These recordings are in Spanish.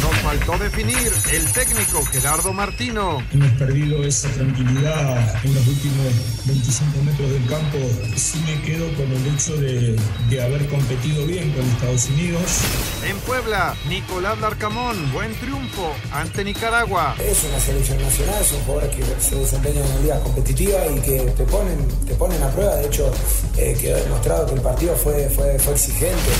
Nos faltó definir el técnico Gerardo Martino. Hemos perdido esa tranquilidad en los últimos 25 metros del campo. Sí me quedo con el hecho de, de haber competido bien con Estados Unidos. En Puebla, Nicolás Larcamón, buen triunfo ante Nicaragua. Es una selección nacional, son jugadores que se desempeñan en una liga competitiva y que te ponen, te ponen a prueba. De hecho, eh, quedó demostrado que el partido fue, fue, fue exigente.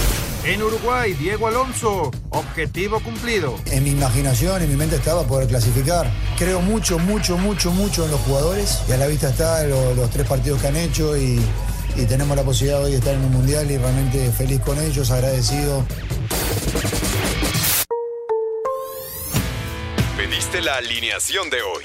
En Uruguay, Diego Alonso, objetivo cumplido. En mi imaginación, en mi mente estaba poder clasificar. Creo mucho, mucho, mucho, mucho en los jugadores y a la vista está lo- los tres partidos que han hecho y, y tenemos la posibilidad hoy de estar en un mundial y realmente feliz con ellos, agradecido. Pediste la alineación de hoy.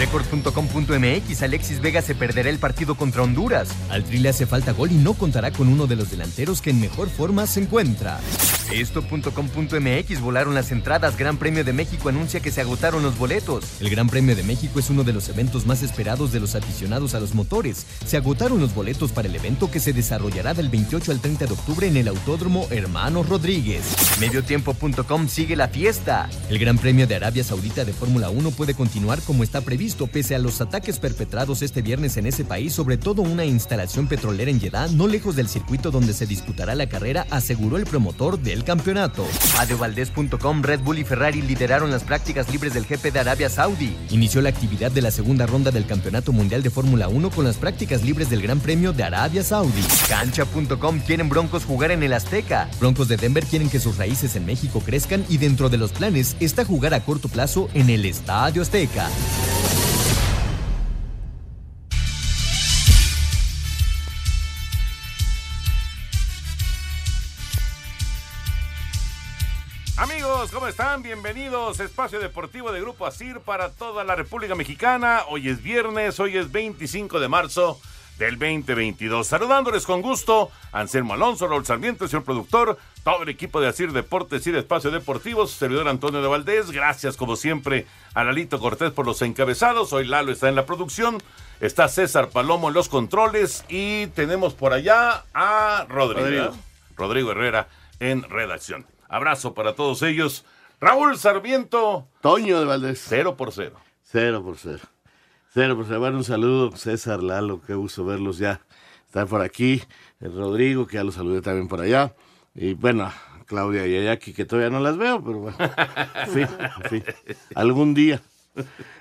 Record.com.mx Alexis Vega se perderá el partido contra Honduras. Al Tri hace falta gol y no contará con uno de los delanteros que en mejor forma se encuentra. Esto.com.mx volaron las entradas. Gran Premio de México anuncia que se agotaron los boletos. El Gran Premio de México es uno de los eventos más esperados de los aficionados a los motores. Se agotaron los boletos para el evento que se desarrollará del 28 al 30 de octubre en el Autódromo Hermanos Rodríguez. Mediotiempo.com sigue la fiesta. El Gran Premio de Arabia Saudita de Fórmula 1 puede continuar como está previsto pese a los ataques perpetrados este viernes en ese país, sobre todo una instalación petrolera en Jeddah, no lejos del circuito donde se disputará la carrera, aseguró el promotor del campeonato. Adeovaldez.com, Red Bull y Ferrari lideraron las prácticas libres del GP de Arabia Saudí. Inició la actividad de la segunda ronda del Campeonato Mundial de Fórmula 1 con las prácticas libres del Gran Premio de Arabia Saudí. Cancha.com quieren Broncos jugar en el Azteca. Broncos de Denver quieren que sus raíces en México crezcan y dentro de los planes está jugar a corto plazo en el Estadio Azteca. Amigos, ¿cómo están? Bienvenidos. Espacio Deportivo de Grupo Asir para toda la República Mexicana. Hoy es viernes, hoy es 25 de marzo del 2022. Saludándoles con gusto, Anselmo Alonso, Raúl Sarmiento, el señor productor, todo el equipo de Asir Deportes y de Espacio Deportivo, su servidor Antonio de Valdés. Gracias, como siempre, a Lalito Cortés por los encabezados. Hoy Lalo está en la producción. Está César Palomo en los controles y tenemos por allá a Rodrigo, Rodrigo. Rodrigo Herrera en redacción. Abrazo para todos ellos. Raúl Sarmiento. Toño de Valdés. Cero por cero. Cero por cero. Cero por cero. Bueno, un saludo, César, Lalo, qué gusto verlos ya. Están por aquí. El Rodrigo, que ya los saludé también por allá. Y bueno, Claudia y Ayaki, que todavía no las veo, pero bueno. En fin. Algún día.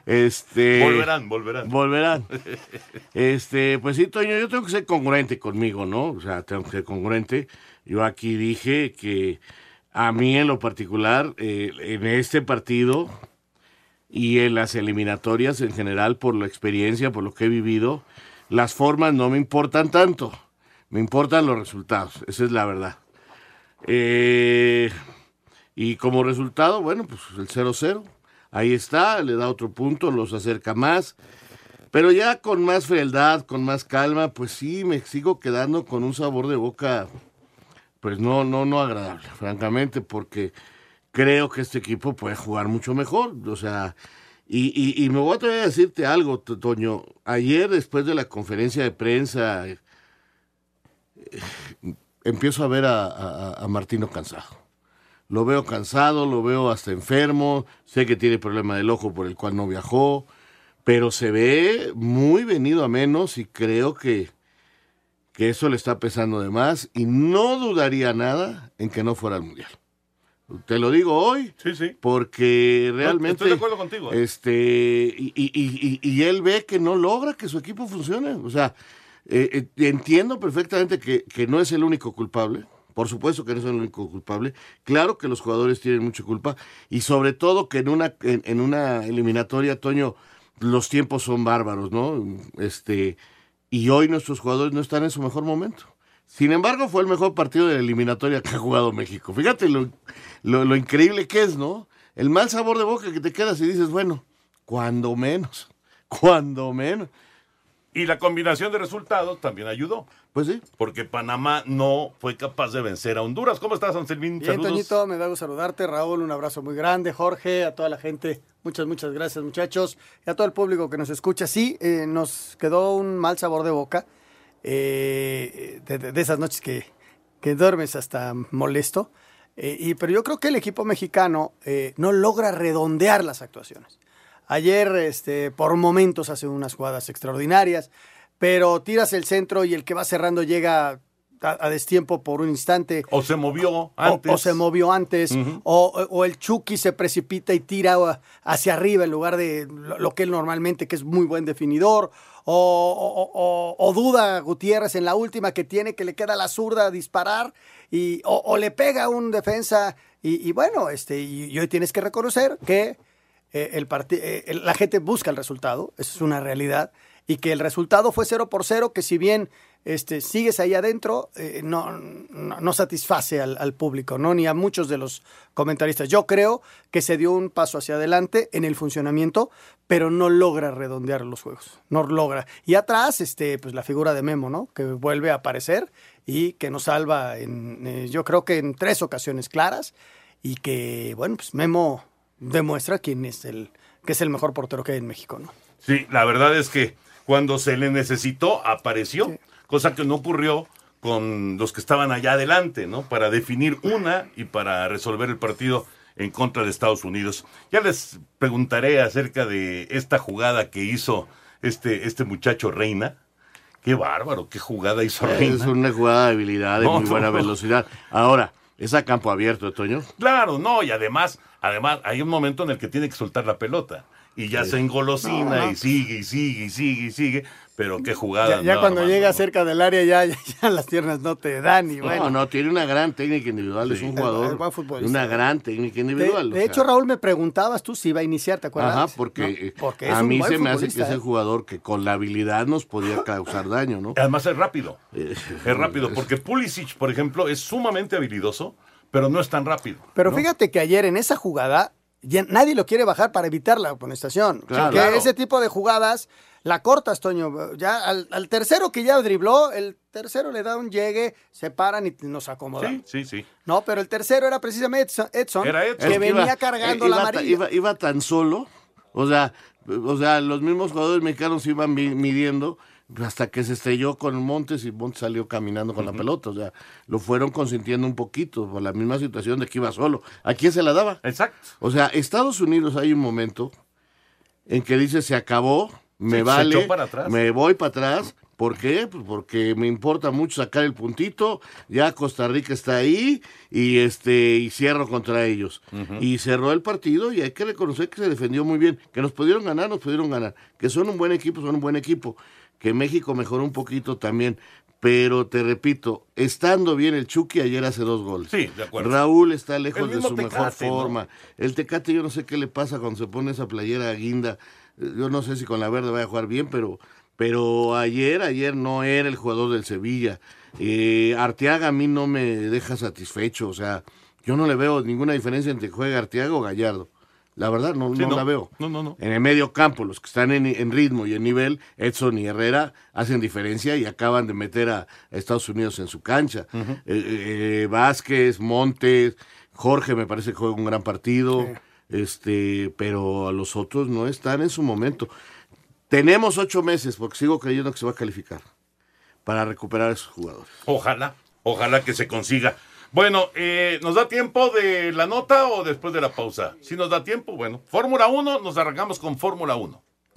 Este. Volverán, volverán. Volverán. Este, pues sí, Toño, yo tengo que ser congruente conmigo, ¿no? O sea, tengo que ser congruente. Yo aquí dije que a mí en lo particular, eh, en este partido y en las eliminatorias en general, por la experiencia, por lo que he vivido, las formas no me importan tanto. Me importan los resultados, esa es la verdad. Eh, y como resultado, bueno, pues el 0-0. Ahí está, le da otro punto, los acerca más. Pero ya con más frialdad, con más calma, pues sí, me sigo quedando con un sabor de boca, pues no, no, no agradable, francamente, porque creo que este equipo puede jugar mucho mejor. O sea, y, y, me voy a decirte algo, To- Toño. Ayer, después de la conferencia de prensa, eh, empiezo a ver a, a- a Martino cansado. lo veo cansado, lo veo hasta enfermo, sé que tiene problema del ojo por el cual no viajó, pero se ve muy venido a menos y creo que, que eso le está pesando de más y no dudaría nada en que no fuera al Mundial. Te lo digo hoy, Sí, sí. porque realmente... estoy de acuerdo contigo, ¿eh? Este, y, y- y- y él ve que no logra que su equipo funcione. O sea, eh, eh, entiendo perfectamente que, que no es el único culpable. Por supuesto que no es el único culpable. Claro que los jugadores tienen mucha culpa. Y sobre todo que en una, en, en una eliminatoria, Toño, los tiempos son bárbaros, ¿no? Este, y hoy nuestros jugadores no están en su mejor momento. Sin embargo, fue el mejor partido de la eliminatoria que ha jugado México. Fíjate lo, lo, increíble que es, ¿no? El mal sabor de boca que te quedas y dices, bueno, cuando menos, cuando menos. Y la combinación de resultados también ayudó. Pues sí. Porque Panamá no fue capaz de vencer a Honduras. ¿Cómo estás, Anselmín? Bien, Saludos. Toñito, me da gusto saludarte. Raúl, un abrazo muy grande. Jorge, a toda la gente, muchas, muchas gracias, muchachos. Y a todo el público que nos escucha. Sí, eh, nos quedó un mal sabor de boca. eh, de, de- de esas noches que, que duermes hasta molesto. Eh, y, pero yo creo que el equipo mexicano eh, no logra redondear las actuaciones. Ayer, este, por momentos, hace unas jugadas extraordinarias, pero tiras el centro y el que va cerrando llega a, a destiempo por un instante. O se movió antes. O, se movió antes, o, o el Chucky se precipita y tira hacia arriba en lugar de lo, que él normalmente, que es muy buen definidor, o, o- duda Gutiérrez en la última que tiene que le queda la zurda a disparar, y, o, o le pega un defensa, y, y bueno, este, y, y hoy tienes que reconocer que eh, eh, el- la gente busca el resultado, eso es una realidad, y que el resultado fue 0 por 0, que si bien este, sigues ahí adentro, eh, no, no, satisface al, público, ¿no? ni a muchos de los comentaristas. Yo creo que se dio un paso hacia adelante en el funcionamiento, pero no logra redondear los juegos, no logra. Y atrás, este, pues la figura de Memo, ¿no? Que vuelve a aparecer y que nos salva, en, yo creo que en tres ocasiones claras, y que, bueno, pues Memo demuestra quién es el, que es el mejor portero que hay en México, ¿no? Sí, la verdad es que cuando se le necesitó, apareció. Cosa que no ocurrió con los que estaban allá adelante, ¿no? Para definir una y para resolver el partido en contra de Estados Unidos. Ya les preguntaré acerca de esta jugada que hizo este, este muchacho Reina. Qué bárbaro, qué jugada hizo Reina. Es una jugada de habilidad, de No, muy buena no. velocidad. Ahora, es a campo abierto, Toño. Claro, no, y además, además hay un momento en el que tiene que soltar la pelota. Y ya se engolosina No, no. y sigue y sigue y sigue y sigue. Pero qué jugada. Ya, ya no, cuando hermano. llega cerca del área, ya, ya, ya las piernas no te dan. Y bueno. No, no, tiene una gran técnica individual, es un jugador de una gran técnica individual. de o hecho, sea. Raúl, me preguntabas tú si iba a iniciar, ¿te acuerdas? Ajá, porque, ¿No? eh, Porque a mí se me hace que es el ¿eh? jugador que con la habilidad nos podía causar daño, ¿no? Además es rápido. Es rápido, porque Pulisic, por ejemplo, es sumamente habilidoso, pero no es tan rápido. Pero ¿no? fíjate que ayer en esa jugada ya nadie lo quiere bajar para evitar la amonestación. Claro. que Claro. ese tipo de jugadas la cortas, Toño. Ya al, al tercero que ya dribló, el tercero le da un llegue, se paran y nos acomodan. Sí, sí, sí. No, pero el tercero era precisamente Edson, Edson, Era Edson. que venía iba- cargando eh, la amarilla. Iba, iba tan solo, o sea, o sea, los mismos jugadores mexicanos iban mi- midiendo hasta que se estrelló con Montes y Montes salió caminando con la pelota, o sea, lo fueron consintiendo un poquito por la misma situación de que iba solo. ¿A quién se la daba? Exacto. O sea, Estados Unidos hay un momento en que dice se acabó, me Sí, se vale, echó para atrás. me voy para atrás. ¿Por qué? Pues porque me importa mucho sacar el puntito. Ya Costa Rica está ahí y este y cierro contra ellos. Y cerró el partido y hay que reconocer que se defendió muy bien. Que nos pudieron ganar, nos pudieron ganar. Que son un buen equipo, son un buen equipo. Que México mejoró un poquito también. Pero te repito, estando bien el Chucky ayer hace dos goles. Sí, de acuerdo. Raúl está lejos de su mejor forma. El Tecate yo no sé qué le pasa cuando se pone esa playera guinda. Yo no sé si con la verde vaya a jugar bien, pero, pero ayer, ayer no era el jugador del Sevilla. Eh, Arteaga a mí no me deja satisfecho. O sea, yo no le veo ninguna diferencia entre juega Arteaga o Gallardo. La verdad, no, Sí, no no. la veo. No, no, no. En el medio campo, los que están en, en ritmo y en nivel, Edson y Herrera hacen diferencia y acaban de meter a, Estados Unidos en su cancha. Eh, eh, Vázquez, Montes, Jorge me parece que juega un gran partido, este, pero a los otros no están en su momento. Tenemos ocho meses, porque sigo creyendo que se va a calificar, para recuperar a esos jugadores. Ojalá, ojalá que se consiga. Bueno, eh, ¿nos da tiempo de la nota o después de la pausa? Si nos da tiempo, bueno. Fórmula 1, nos arrancamos con Fórmula 1.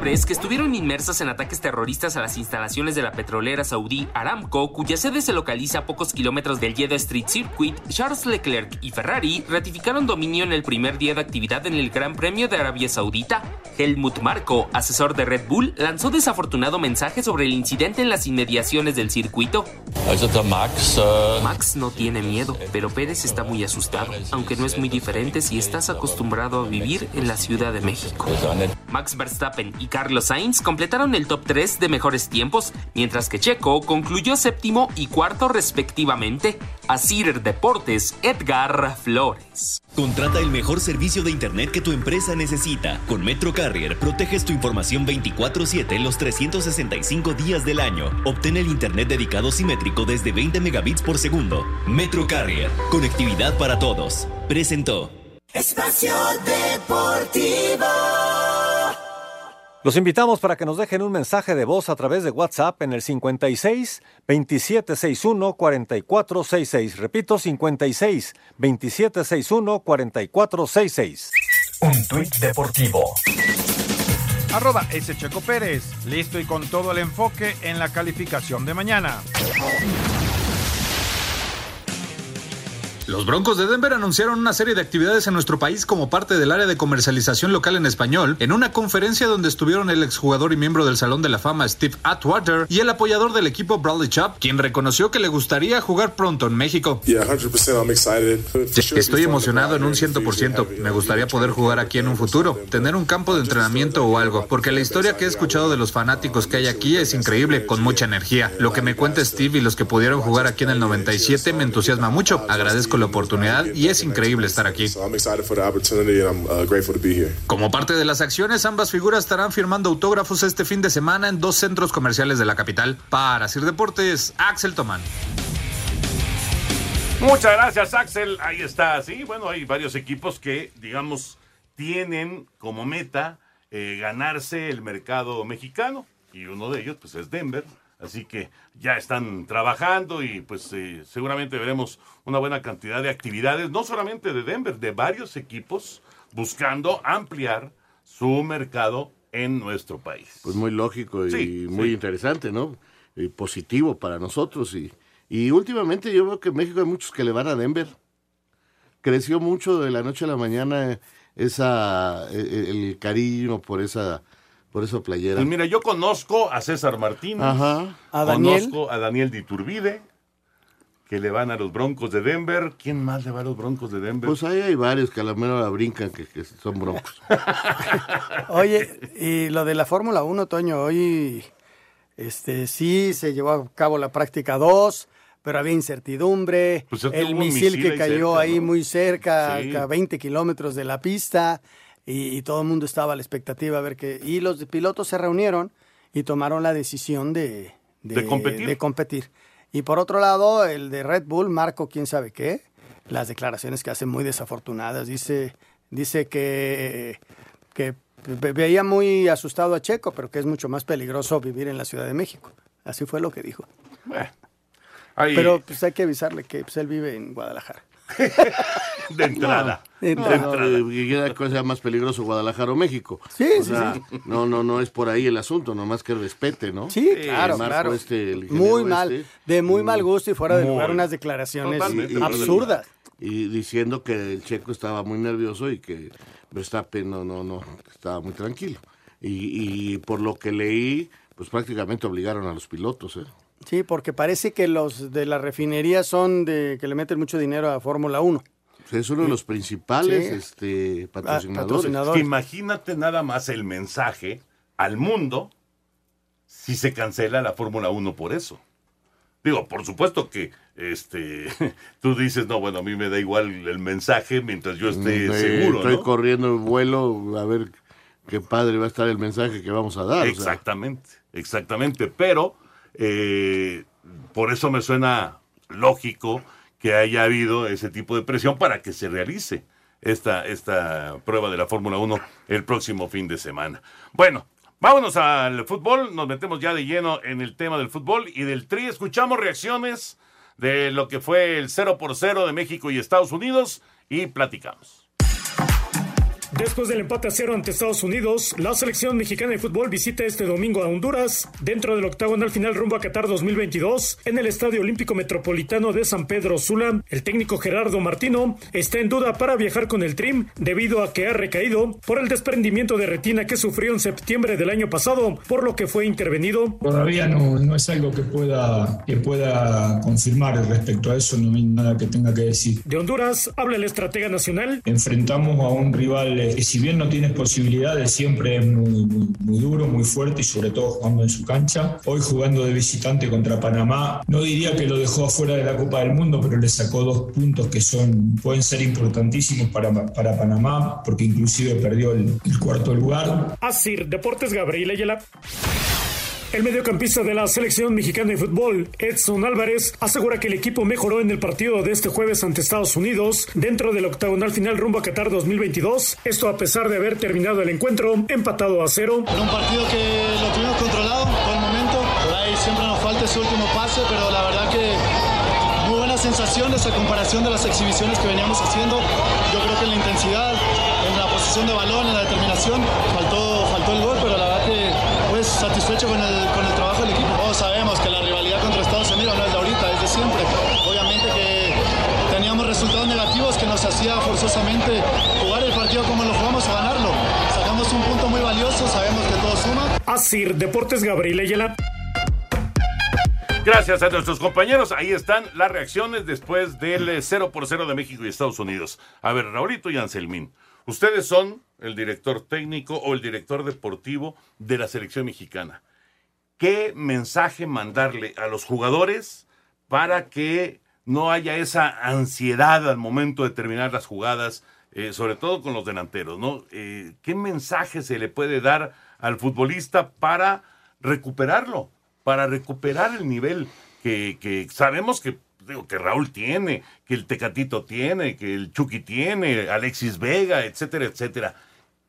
libres que estuvieron inmersas en ataques terroristas a las instalaciones de la petrolera saudí Aramco, cuya sede se localiza a pocos kilómetros del Jeddah Street Circuit, Charles Leclerc y Ferrari ratificaron dominio en el primer día de actividad en el Gran Premio de Arabia Saudita. Helmut Marko, asesor de Red Bull, lanzó desafortunado mensaje sobre el incidente en las inmediaciones del circuito. Max no tiene miedo, pero Pérez está muy asustado, aunque no es muy diferente si estás acostumbrado a vivir en la Ciudad de México. Max Verstappen y Carlos Sainz completaron el top 3 de mejores tiempos, mientras que Checo concluyó séptimo y cuarto respectivamente. Asir Deportes, Edgar Flores. Contrata el mejor servicio de Internet que tu empresa necesita. Con Metro Carrier proteges tu información 24/7 en los 365 días del año. Obtén el Internet dedicado simétrico desde 20 megabits por segundo. Metro Carrier, conectividad para todos. Presentó. Espacio Deportivo. Los invitamos para que nos dejen un mensaje de voz a través de WhatsApp en el 56 2761 4466. Repito, 56 2761 4466. Un tuit deportivo. Arroba S. Checo Pérez. Listo y con todo el enfoque en la calificación de mañana. Los Broncos de Denver anunciaron una serie de actividades en nuestro país como parte del área de comercialización local en español, en una conferencia donde estuvieron el exjugador y miembro del Salón de la Fama Steve Atwater y el apoyador del equipo Bradley Chubb, quien reconoció que le gustaría jugar pronto en México. Estoy emocionado en un 100%. Me gustaría poder jugar aquí en un futuro, tener un campo de entrenamiento o algo, porque la historia que he escuchado de los fanáticos que hay aquí es increíble, con mucha energía. Lo que me cuenta Steve y los que pudieron jugar aquí en el 97 me entusiasma mucho. Agradezco la oportunidad y es increíble estar aquí. Como parte de las acciones, ambas figuras estarán firmando autógrafos este fin de semana en dos centros comerciales de la capital. Para Sir Deportes, Axel Tomán. Muchas gracias, Axel. Ahí está. Sí, bueno, hay varios equipos que, digamos, tienen como meta eh, ganarse el mercado mexicano. Y uno de ellos, pues, es Denver. Así que ya están trabajando y pues eh, seguramente veremos una buena cantidad de actividades, no solamente de Denver, de varios equipos buscando ampliar su mercado en nuestro país. Pues muy lógico y Sí, muy sí. interesante, ¿no? Y positivo para nosotros. Y, y últimamente yo veo que en México hay muchos que le van a Denver. Creció mucho de la noche a la mañana esa el, el cariño por esa por esa playera. Pues mira, yo conozco a César Martínez, Ajá. A Daniel. conozco a Daniel Diturbide, que le van a los Broncos de Denver. ¿Quién más le va a los Broncos de Denver? Pues ahí hay varios que a la mera brincan que, que son broncos. Oye, y lo de la Fórmula 1, Toño, hoy este, sí se llevó a cabo la práctica 2, pero había incertidumbre. Pues el misil, misil que ahí cayó cerca, ahí ¿no? muy cerca, Sí. a 20 kilómetros de la pista, y, y todo el mundo estaba a la expectativa a ver qué. Y los pilotos se reunieron y tomaron la decisión de, De competir. de competir. Y por otro lado, el de Red Bull, Marco, quién sabe qué, las declaraciones que hace muy desafortunadas. Dice, dice que, que ve- veía muy asustado a Checo, pero que es mucho más peligroso vivir en la Ciudad de México. Así fue lo que dijo. Ahí- Pero pues hay que avisarle que pues, él vive en Guadalajara. de entrada. De No, entrada. queda cosa más peligroso Guadalajara o México. Sí, O sí, sea, sí. No, no, no es por ahí el asunto, nomás que respete, ¿no? Sí, claro, Marco claro. este, el muy mal, este, de muy mal gusto y fuera de lugar unas declaraciones absurdas. Y diciendo que el checo estaba muy nervioso y que Verstappen no, no, no, estaba muy tranquilo. Y, y por lo que leí, pues prácticamente obligaron a los pilotos, ¿eh? Sí, porque parece que los de la refinería son de que le meten mucho dinero a Fórmula 1. Es uno de los principales Sí. este, Ah, patrocinadores. Imagínate nada más el mensaje al mundo si se cancela la Fórmula 1 por eso. Digo, por supuesto que este tú dices, no, bueno, a mí me da igual el mensaje mientras yo esté Mm, eh, seguro, Estoy ¿no? corriendo el vuelo a ver qué padre va a estar el mensaje que vamos a dar. o sea. Exactamente, exactamente. Pero eh, por eso me suena lógico que haya habido ese tipo de presión para que se realice esta, esta prueba de la Fórmula 1 el próximo fin de semana. Bueno, vámonos al fútbol, nos metemos ya de lleno en el tema del fútbol y del tri, escuchamos reacciones de lo que fue el 0 por 0 de México y Estados Unidos y platicamos. Después del empate a cero ante Estados Unidos, la selección mexicana de fútbol visita este domingo a Honduras dentro del octagonal final rumbo a Qatar 2022 en el Estadio Olímpico Metropolitano de San Pedro Sula. El técnico Gerardo Martino está en duda para viajar con el Trim debido a que ha recaído por el desprendimiento de retina que sufrió en septiembre del año pasado, por lo que fue intervenido. Todavía no, no es algo que pueda, que pueda confirmar respecto a eso, no hay nada que tenga que decir. De Honduras habla el estratega nacional. Enfrentamos a un rival eh, si bien no tienes posibilidades, siempre es muy, duro, muy fuerte y sobre todo jugando en su cancha. Hoy jugando de visitante contra Panamá, no diría que lo dejó afuera de la Copa del Mundo, pero le sacó dos puntos que son, pueden ser importantísimos para, para Panamá, porque inclusive perdió el, cuarto lugar. Asir Deportes Gabriel Ayala. El mediocampista de la selección mexicana de fútbol, Edson Álvarez, asegura que el equipo mejoró en el partido de este jueves ante Estados Unidos dentro del octagonal final rumbo a Qatar 2022. Esto a pesar de haber terminado el encuentro empatado a cero. Era un partido que lo tuvimos controlado por el momento. Por ahí siempre nos falta ese último pase, pero la verdad que muy buenas sensaciones a comparación de las exhibiciones que veníamos haciendo. Yo creo que en la intensidad, en la posición de balón, en la determinación, faltó, faltó el gol, pero la verdad que pues satisfecho con el, con el trabajo del equipo. Todos sabemos que la rivalidad contra Estados Unidos no es de ahorita, es de siempre. Obviamente que teníamos resultados negativos que nos hacía forzosamente jugar el partido como lo jugamos o ganarlo. Sacamos un punto muy valioso, sabemos que todo suma. Asir Deportes Gabriel Ayala. Gracias a nuestros compañeros. Ahí están las reacciones después del 0 por 0 de México y Estados Unidos. A ver, Raulito y Anselmín, ustedes son el director técnico o el director deportivo de la selección mexicana. ¿Qué mensaje mandarle a los jugadores para que no haya esa ansiedad al momento de terminar las jugadas, eh, sobre todo con los delanteros? ¿no? Eh, ¿Qué mensaje se le puede dar al futbolista para recuperarlo? Para recuperar el nivel que, que sabemos que que Raúl tiene, que el Tecatito tiene, que el Chucky tiene, Alexis Vega, etcétera, etcétera.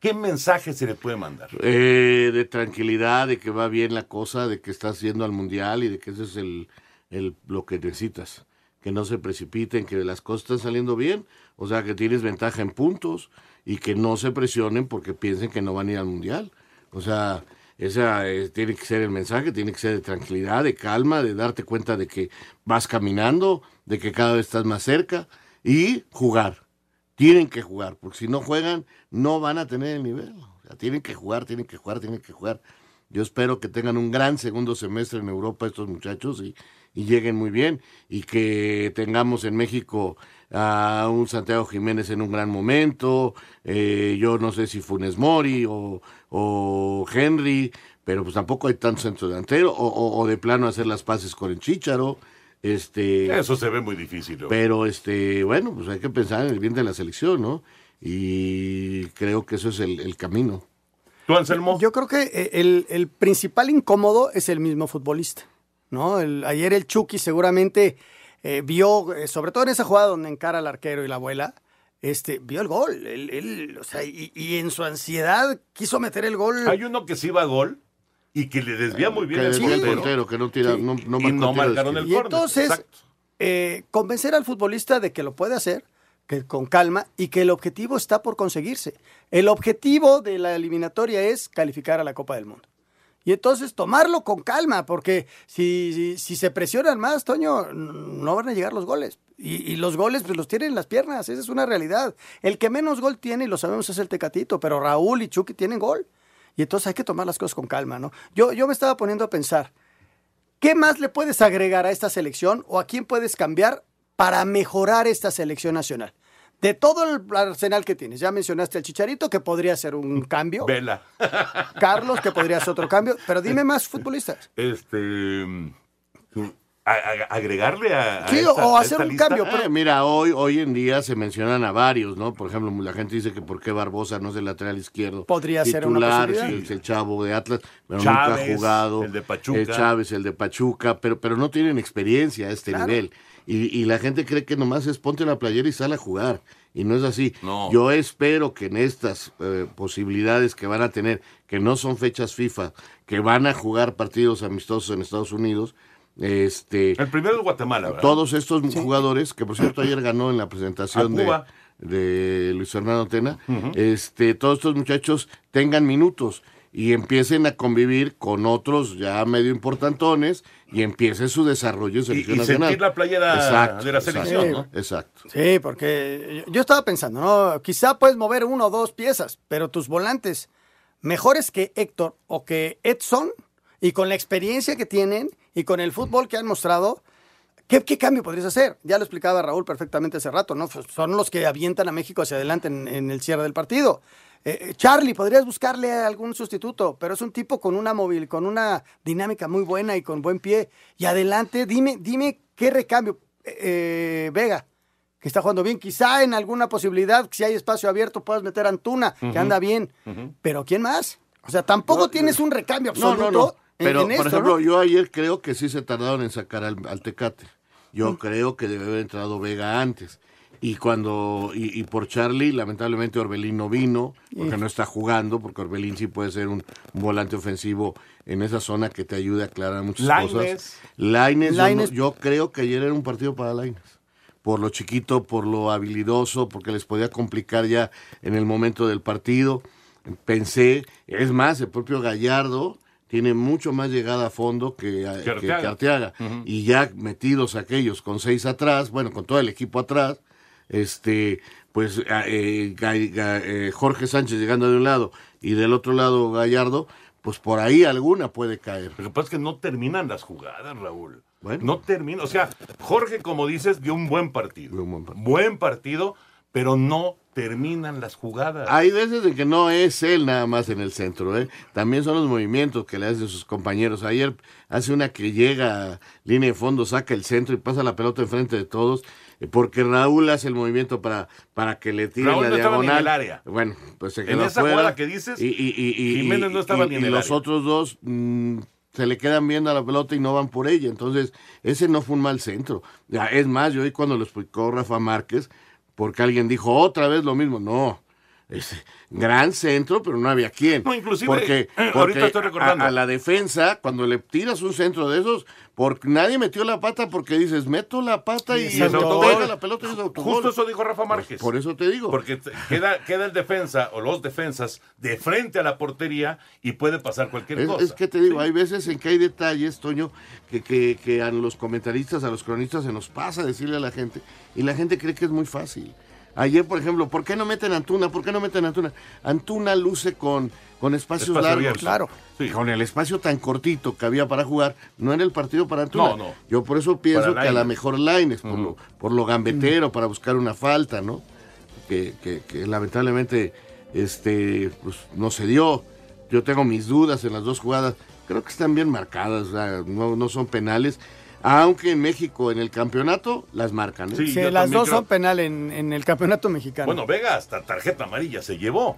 ¿Qué mensaje se le puede mandar? Eh, de tranquilidad, de que va bien la cosa, de que estás yendo al mundial y de que eso es el, el, lo que necesitas. Que no se precipiten, que las cosas están saliendo bien, o sea, que tienes ventaja en puntos y que no se presionen porque piensen que no van a ir al mundial. O sea, esa eh, tiene que ser el mensaje, tiene que ser de tranquilidad, de calma, de darte cuenta de que vas caminando, de que cada vez estás más cerca y jugar. Tienen que jugar, porque si no juegan, no van a tener el nivel. Tienen que jugar, tienen que jugar, tienen que jugar. Yo espero que tengan un gran segundo semestre en Europa estos muchachos y, y lleguen muy bien y que tengamos en México a un Santiago Jiménez en un gran momento, eh, yo no sé si Funes Mori o, o Henry, pero pues tampoco hay tanto centro delantero, o, o, o de plano hacer las paces con el Chícharo. Este, Eso se ve muy difícil. ¿no? pero este, bueno, pues hay que pensar en el bien de la selección, ¿no? Y creo que eso es el, el camino. ¿Tú, Anselmo? Yo creo que eh, el, el principal incómodo es el mismo futbolista, ¿no? El- ayer el Chucky seguramente eh, vio, eh, sobre todo en esa jugada donde encara al arquero y la abuela, este, vio el gol. Él, él, o sea, y, y en su ansiedad quiso meter el gol. Hay uno que sí va a gol y que le desvía muy bien Que el desvía el portero. portero, que no tira, no, no y marcaron el. Y entonces, eh, convencer al futbolista de que lo puede hacer, que con calma, y que el objetivo está por conseguirse. El objetivo de la eliminatoria es calificar a la Copa del Mundo. Y entonces tomarlo con calma, porque si, si, si se presionan más, Toño, no van a llegar los goles. Y, y los goles pues los tienen en las piernas, esa es una realidad. El que menos gol tiene, y lo sabemos, es el Tecatito, pero Raúl y Chucky tienen gol. Y entonces hay que tomar las cosas con calma, ¿no? Yo, yo me estaba poniendo a pensar, ¿Qué más le puedes agregar a esta selección o a quién puedes cambiar para mejorar esta selección nacional? De todo el arsenal que tienes, ya mencionaste al Chicharito, que podría ser un cambio. Vela. Carlos, que podría ser otro cambio. Pero dime más futbolistas. Este. A- a- agregarle a, a Sí, esta- o a hacer esta un lista? cambio, Eh, mira, hoy, hoy en día se mencionan a varios, ¿no? Por ejemplo, la gente dice que por qué Barbosa no es el lateral izquierdo. Podría ser una Titular, posibilidad. sí, el chavo de Atlas, pero nunca ha jugado. el de Pachuca. Eh, Chávez, el de Pachuca, pero, pero no tienen experiencia a este Claro. nivel. Y, y la gente cree que nomás es ponte la playera y sale a jugar. Y no es así. No. Yo espero que en estas eh, posibilidades que van a tener, que no son fechas FIFA, que van a jugar partidos amistosos en Estados Unidos, este, El primero es Guatemala, ¿verdad? todos estos jugadores, que por cierto ayer ganó en la presentación de, Luis Fernando Tena, este, todos estos muchachos tengan minutos y empiecen a convivir con otros ya medio importantones y empiece su desarrollo en selección y nacional. sentir la playera Exacto, de la exacto, selección, ¿no? Exacto. Sí, porque yo yo estaba pensando, ¿no? Quizá puedes mover uno o dos piezas, pero tus volantes mejores que Héctor o que Edson, y con la experiencia que tienen y con el fútbol que han mostrado, ¿qué, qué cambio podrías hacer? Ya lo explicaba Raúl perfectamente hace rato, ¿no? Pues Son los que avientan a México hacia adelante en, en el cierre del partido. Eh, eh, Charlie, podrías buscarle algún sustituto, pero es un tipo con una móvil, con una dinámica muy buena y con buen pie. Y adelante, dime, dime qué recambio. Eh, eh, Vega, que está jugando bien. Quizá en alguna posibilidad, si hay espacio abierto, puedas meter a Antuna, que anda bien. Pero ¿quién más? O sea, tampoco tienes un recambio absoluto. no, no. Pero, en por esto, ejemplo, ¿no? yo ayer creo que sí se tardaron en sacar al, al Tecate. Yo creo que debe haber entrado Vega antes. Y cuando, y, y por Charlie, lamentablemente Orbelín no vino, porque no está jugando, porque Orbelín sí puede ser un, volante ofensivo en esa zona que te ayude a aclarar muchas Lainez. cosas. Lainez, yo, no- yo creo que ayer era un partido para Lainez. Por lo chiquito, por lo habilidoso, porque les podía complicar ya en el momento del partido. Pensé, es más, el propio Gallardo tiene mucho más llegada a fondo que, que- que Arteaga. Y ya metidos aquellos con seis atrás, bueno, con todo el equipo atrás, este, pues eh, eh, Jorge Sánchez llegando de un lado y del otro lado Gallardo, pues por ahí alguna puede caer. Lo que pasa es que no terminan las jugadas, Raúl. No termina. O sea, Jorge, como dices, dio un buen partido. buen partido. Pero no terminan las jugadas. Hay veces en que no es él nada más en el centro, ¿eh? También son los movimientos que le hacen sus compañeros. Ayer hace una que llega línea de fondo, saca el centro y pasa la pelota enfrente de todos, eh, porque Raúl hace el movimiento para, para que le tire Raúl la no estaba ni en diagonal. el área. Bueno, pues se En quedó esa fuera. jugada que dices, y, y- y- y- Jiménez no estaba y- ni en y el los área. otros dos mm, se le quedan viendo a la pelota y no van por ella. Entonces, ese no fue un mal centro. Ya, es más, yo hoy cuando lo explicó Rafa Márquez, porque alguien dijo otra vez lo mismo, no. Es gran centro, pero no había quien. No, inclusive, porque, eh, estoy recordando. A, a la defensa, cuando le tiras un centro de esos, porque nadie metió la pata porque dices, meto la pata y, Y es autogol. pega la pelota y es autogol. Justo eso dijo Rafa Márquez. Por eso te digo. Porque queda, queda el defensa o los defensas de frente a la portería y puede pasar cualquier Es, cosa. es que te digo, hay veces en que hay detalles, Toño, que, que, que a los comentaristas, a los cronistas se nos pasa decirle a la gente y la gente cree que es muy fácil. Ayer, por ejemplo, ¿por qué no meten a Antuna? ¿Por qué no meten a Antuna? Antuna luce con, con espacios Espacio largos. abierto. Claro. Con el espacio tan cortito que había para jugar, no era el partido para Antuna. No, no. Yo por eso pienso que a la Lainez. mejor Laines, por, lo, por lo gambetero, para buscar una falta, ¿no? Que, que- que lamentablemente este, pues, no se dio. Yo tengo mis dudas en las dos jugadas. Creo que están bien marcadas, no, no son penales. Aunque en México, en el campeonato, las marcan. ¿eh? Sí, las dos creo- son penal en, en el campeonato mexicano. Bueno, Vega hasta tarjeta amarilla se llevó.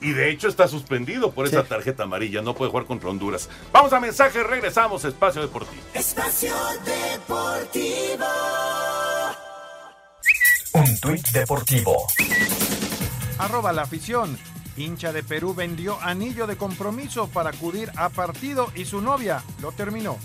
Y de hecho está suspendido por esa tarjeta amarilla. No puede jugar contra Honduras. Vamos a mensajes, regresamos a Espacio Deportivo. Espacio Deportivo. Un tuit deportivo. Arroba la afición. Hincha de Perú vendió anillo de compromiso para acudir a partido y su novia lo terminó.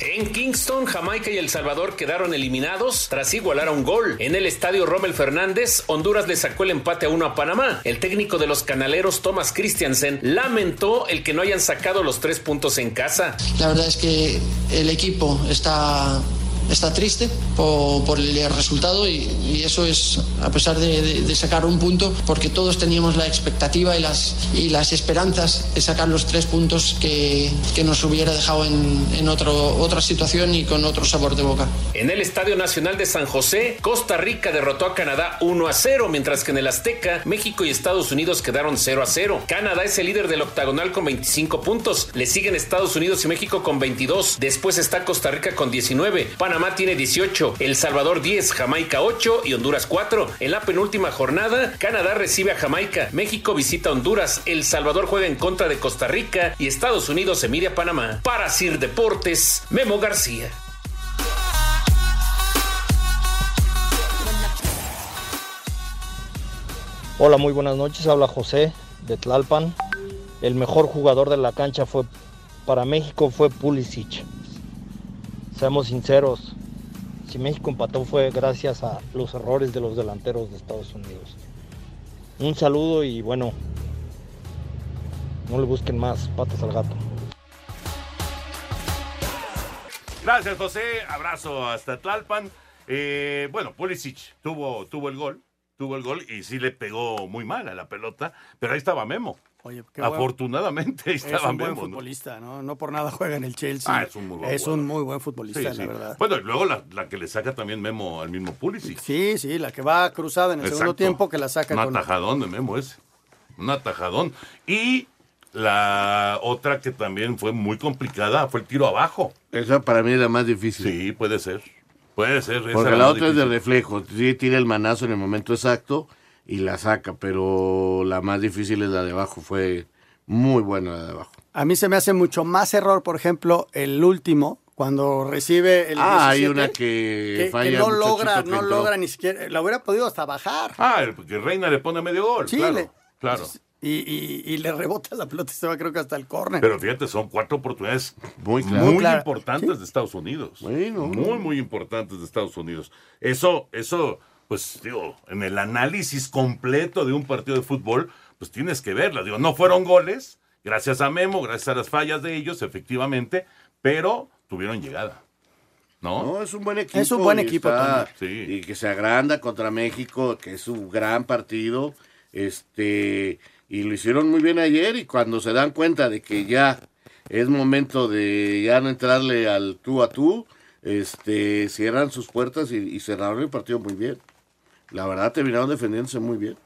En Kingston, Jamaica y El Salvador quedaron eliminados tras igualar a un gol. En el estadio Rommel Fernández, Honduras le sacó el empate a uno a Panamá. El técnico de los canaleros, Thomas Christiansen, lamentó el que no hayan sacado los tres puntos en casa. La verdad es que el equipo está está triste por, por el resultado y, y eso es a pesar de, de- de sacar un punto, porque todos teníamos la expectativa y las, y las esperanzas de sacar los tres puntos que, que nos hubiera dejado en, en otro, otra situación y con otro sabor de boca. En el Estadio Nacional de San José, Costa Rica derrotó a Canadá 1 a 0, mientras que en el Azteca, México y Estados Unidos quedaron 0 a 0. Canadá es el líder del octagonal con 25 puntos, le siguen Estados Unidos y México con 22, después está Costa Rica con 19, Panamá tiene 18, El Salvador 10, Jamaica 8 y Honduras 4. En la penúltima jornada, Canadá recibe a Jamaica, México visita a Honduras, El Salvador juega en contra de Costa Rica y Estados Unidos se mide a Panamá. Para Sir Deportes, Memo García. Hola, muy buenas noches. Habla José de Tlalpan. El mejor jugador de la cancha fue para México fue Pulisic. Seamos sinceros, si México empató fue gracias a los errores de los delanteros de Estados Unidos. Un saludo y bueno, no le busquen más patas al gato. Gracias, José. Abrazo hasta Tlalpan. Eh, bueno, Pulisic tuvo, tuvo el gol. Tuvo el gol y sí le pegó muy mal a la pelota, pero ahí estaba Memo. Oye, qué bueno. Afortunadamente ahí Es estaba un buen Memo. ¿no? futbolista, ¿no? No por nada juega en el Chelsea. Ah, es un muy buen Es jugador. un muy buen futbolista, Sí, la sí. verdad. Bueno, y luego la, la que le saca también Memo al mismo Pulisic. Sí, sí, la que va cruzada en el segundo tiempo que la saca Un con... atajadón de Memo ese. Un atajadón. Y la otra que también fue muy complicada fue el tiro abajo. Esa para mí es la más difícil. Sí, puede ser. Puede ser. esa Porque era la más otra es de difícil. reflejo. Sí, tira el manazo en el momento exacto y la saca, pero la más difícil es la de abajo. Fue muy buena la de abajo. A mí se me hace mucho más error, por ejemplo, el último, cuando recibe el ah, hay 17, una que, que, que falla. el no logra, que no logra ni siquiera, la hubiera podido hasta bajar. Ah, porque Reina le pone medio gol. Sí, claro, le- claro. Y, y- y le rebota la pelota y se va creo que hasta el córner. Pero fíjate, son cuatro oportunidades muy, muy, claro. Claro. importantes de Estados Unidos. muy, muy importantes de Estados Unidos. Eso, eso, pues, digo, en el análisis completo de un partido de fútbol, pues tienes que verla. Digo, no fueron goles, gracias a Memo, gracias a las fallas de ellos, efectivamente, pero tuvieron llegada. ¿No? No, es un buen equipo. Es un buen y equipo está- también. Y que se agranda contra México, que es un gran partido. Este, y lo hicieron muy bien ayer. Y cuando se dan cuenta de que ya es momento de ya no entrarle al tú a tú, este, cierran sus puertas y, y cerraron el partido muy bien. La verdad, terminaron defendiéndose muy bien.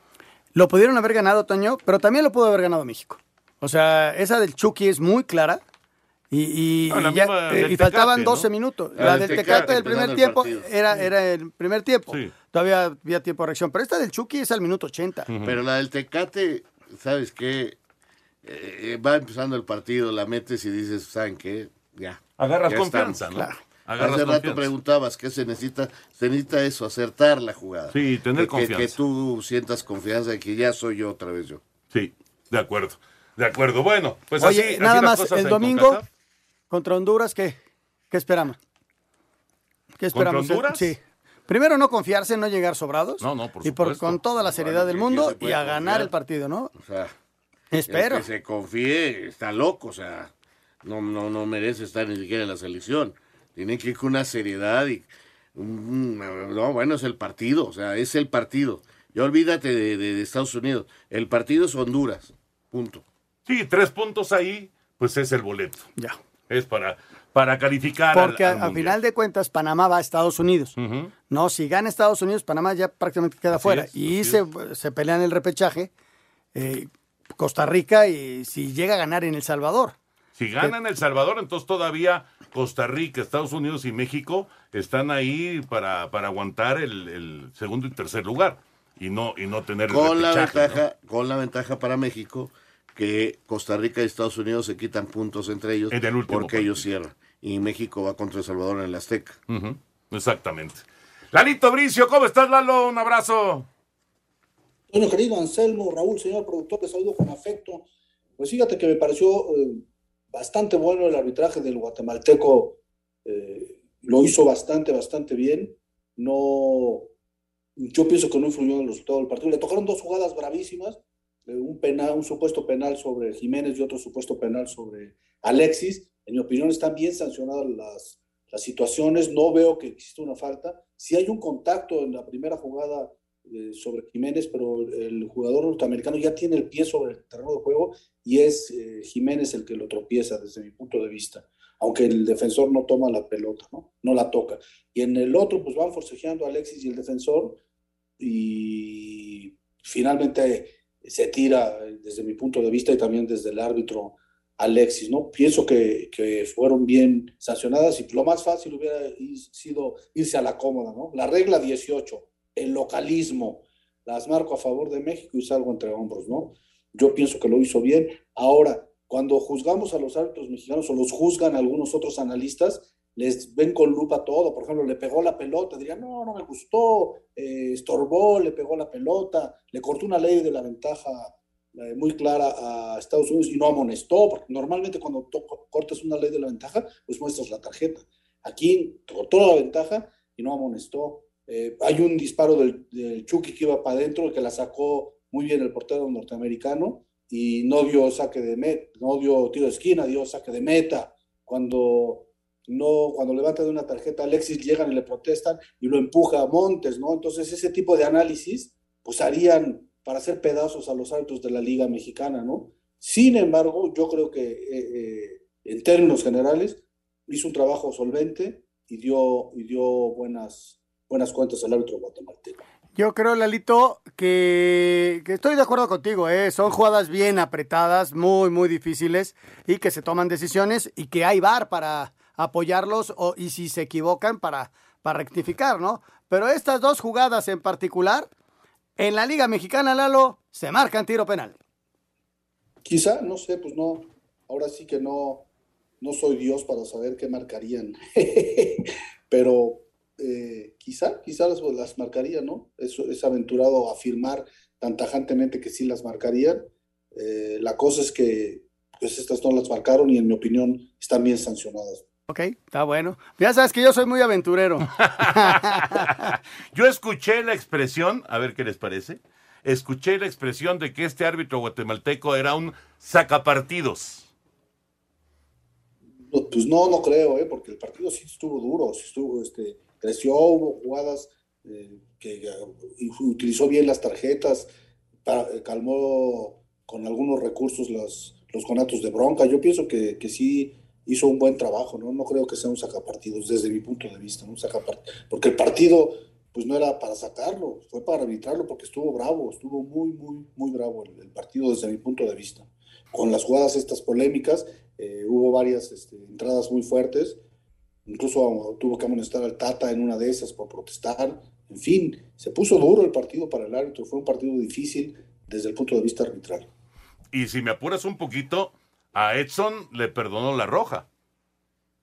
Lo pudieron haber ganado, Toño, pero también lo pudo haber ganado México. O sea, esa del Chucky es muy clara. Y, y- No, la y ya- misma eh, y faltaban Tecate, ¿no? 12 minutos. La La, del del Tecate, Tecate del primer tiempo era, era el primer tiempo. Sí. Todavía había tiempo de reacción. Pero esta del Chucky es al minuto 80. Pero la del Tecate, ¿sabes qué? Eh, va empezando el partido, la metes y dices, ¿saben qué? Ya. Agarras ya confianza, estamos. ¿no? Agarras Hace rato confianza. preguntabas qué se necesita. Se necesita eso, acertar la jugada. Sí, tener Que- confianza. Que, tú sientas confianza de que ya soy yo otra vez yo. Sí, de acuerdo. De acuerdo. Bueno, pues Oye, así, nada más, el domingo CONCACAF. contra Honduras, ¿qué? ¿Qué esperamos? ¿Qué esperamos? Honduras? Sí. Primero, no confiarse, no llegar sobrados. No, no, por Y por, supuesto. con toda la seriedad Bueno, del mundo y a ganar confiar. el partido, ¿no? O sea, Espero. el que se confíe está loco, o sea, no, no, no merece estar ni siquiera en la selección. Tiene que ir con una seriedad y... No, bueno, es el partido, o sea, es el partido. Ya olvídate de, de- de Estados Unidos. El partido es Honduras, punto. Sí, tres puntos ahí, pues es el boleto. Ya. Es para, para calificar. al- Porque al a, final de cuentas, Panamá va a Estados Unidos. No, si gana Estados Unidos, Panamá ya prácticamente queda Así fuera. es, y se, se pelean el repechaje eh, Costa Rica y si llega a ganar en El Salvador. Si ganan El Salvador, entonces todavía Costa Rica, Estados Unidos y México están ahí para, para aguantar el, el segundo y tercer lugar y no, y no tener el Con la repechaje, ¿no? ventaja, con la ventaja para México que Costa Rica y Estados Unidos se quitan puntos entre ellos En el último porque ellos cierran. Y México va contra El Salvador en el Azteca. Exactamente. Lalito Bricio, ¿cómo estás, Lalo? Un abrazo. Bueno, querido Anselmo, Raúl, señor productor, te saludo con afecto. Pues fíjate que me pareció eh, bastante bueno el arbitraje del guatemalteco. eh, lo hizo bastante, bastante bien. No, yo pienso que no influyó en el resultado del partido. Le tocaron dos jugadas bravísimas, eh, un penal, un supuesto penal sobre Jiménez y otro supuesto penal sobre Alexis. En mi opinión están bien sancionadas las, las situaciones, no veo que exista una falta. Si hay un contacto en la primera jugada sobre Jiménez, pero el jugador norteamericano ya tiene el pie sobre el terreno de juego y es eh, Jiménez el que lo tropieza desde mi punto de vista, aunque el defensor no toma la pelota, ¿no? No la toca. Y en el otro, pues van forcejeando Alexis y el defensor y finalmente se tira desde mi punto de vista y también desde el árbitro Alexis, ¿no? Pienso que, que, fueron bien sancionadas y lo más fácil hubiera sido irse a la cómoda, ¿no? La regla 18, el localismo, las marco a favor de México y salgo entre hombros, ¿no? Yo pienso que lo hizo bien. Ahora, cuando juzgamos a los árbitros mexicanos o los juzgan algunos otros analistas, les ven con lupa todo. Por ejemplo, le pegó la pelota, dirían, no, no me gustó, eh, estorbó, le pegó la pelota, le cortó una ley de la ventaja eh, muy clara a Estados Unidos y no amonestó, porque normalmente cuando cortas una ley de la ventaja, pues muestras la tarjeta. Aquí cortó la ventaja y no amonestó. Eh, hay un disparo del, del, Chucky que iba para adentro, que la sacó muy bien el portero norteamericano y no dio saque de meta, no dio tiro de esquina, dio saque de meta. Cuando no, cuando levanta de una tarjeta Alexis llegan y le protestan y lo empuja a Montes, ¿no? Entonces ese tipo de análisis, pues harían para hacer pedazos a los altos de la Liga Mexicana, ¿no? Sin embargo, yo creo que eh, eh, en términos generales hizo un trabajo solvente y dio, y dio buenas, buenas cuentas al árbitro guatemalteco. Yo creo, Lalito, que, que, estoy de acuerdo contigo, ¿eh? son jugadas bien apretadas, muy, muy difíciles y que se toman decisiones y que hay VAR para apoyarlos o, y si se equivocan para, para rectificar, ¿no? Pero estas dos jugadas en particular, en la Liga Mexicana, Lalo, se marcan tiro penal. Quizá, no sé, pues no, ahora sí que no, no soy Dios para saber qué marcarían, pero eh, quizá, quizá las, las marcarían, ¿no? Es, es aventurado afirmar tan tajantemente que sí las marcarían. Eh, la cosa es que pues estas no las marcaron y en mi opinión están bien sancionadas. Ok, está bueno. Ya sabes que yo soy muy aventurero. yo escuché la expresión, a ver qué les parece. Escuché la expresión de que este árbitro guatemalteco era un sacapartidos. No, pues no, no creo, ¿eh? porque el partido sí estuvo duro, sí estuvo, este, creció, hubo jugadas eh, que utilizó bien las tarjetas, para, eh, calmó con algunos recursos los, los conatos de bronca. Yo pienso que, que sí hizo un buen trabajo, ¿no? No creo que sea un sacapartidos desde mi punto de vista, ¿no? porque el partido pues no era para sacarlo, fue para arbitrarlo porque estuvo bravo, estuvo muy, muy, muy bravo el, partido desde mi punto de vista. Con las jugadas estas polémicas, eh, hubo varias este, entradas muy fuertes, incluso tuvo que amonestar al Tata en una de esas por protestar, en fin, se puso duro el partido para el árbitro, fue un partido difícil desde el punto de vista arbitral. Y si me apuras un poquito, a Edson le perdonó la roja.